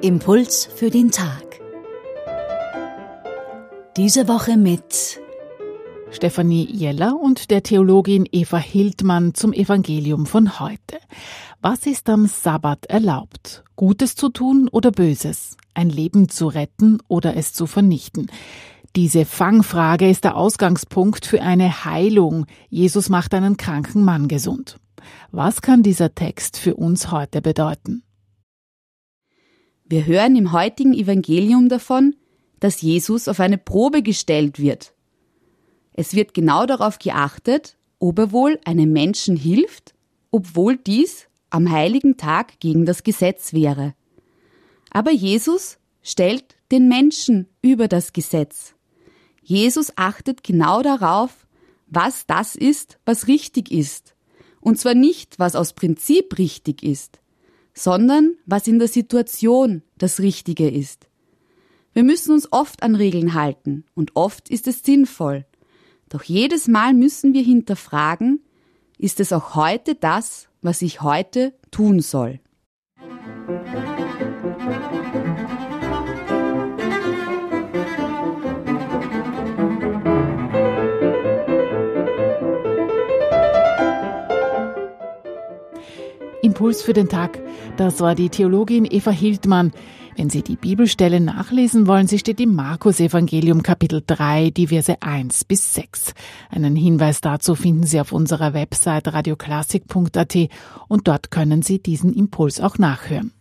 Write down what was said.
Impuls für den Tag. Diese Woche mit Stefanie Jeller und der Theologin Eva Hildmann zum Evangelium von heute. Was ist am Sabbat erlaubt? Gutes zu tun oder Böses? Ein Leben zu retten oder es zu vernichten? Diese Fangfrage ist der Ausgangspunkt für eine Heilung. Jesus macht einen kranken Mann gesund. Was kann dieser Text für uns heute bedeuten? Wir hören im heutigen Evangelium davon, dass Jesus auf eine Probe gestellt wird. Es wird genau darauf geachtet, ob er wohl einem Menschen hilft, obwohl dies am heiligen Tag gegen das Gesetz wäre. Aber Jesus stellt den Menschen über das Gesetz. Jesus achtet genau darauf, was das ist, was richtig ist. Und zwar nicht, was aus Prinzip richtig ist, sondern was in der Situation das Richtige ist. Wir müssen uns oft an Regeln halten und oft ist es sinnvoll. Doch jedes Mal müssen wir hinterfragen, ist es auch heute das, was ich heute tun soll? Impuls für den Tag. Das war die Theologin Eva Hildmann. Wenn Sie die Bibelstelle nachlesen wollen, sie steht im Markus Evangelium Kapitel 3, die Verse 1 bis 6. Einen Hinweis dazu finden Sie auf unserer Website radioklassik.at und dort können Sie diesen Impuls auch nachhören.